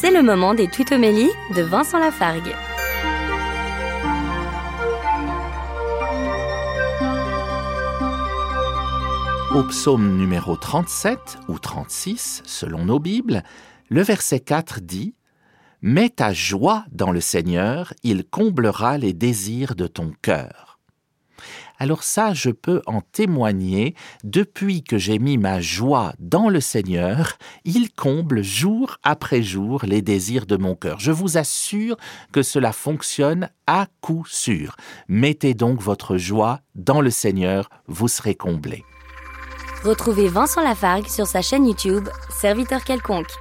C'est le moment des tutomélies de Vincent Lafargue. Au psaume numéro 37 ou 36, selon nos Bibles, le verset 4 dit Mets ta joie dans le Seigneur, il comblera les désirs de ton cœur. Alors ça, je peux en témoigner, depuis que j'ai mis ma joie dans le Seigneur, il comble jour après jour les désirs de mon cœur. Je vous assure que cela fonctionne à coup sûr. Mettez donc votre joie dans le Seigneur, vous serez comblés. Retrouvez Vincent Lafargue sur sa chaîne YouTube, Serviteur quelconque.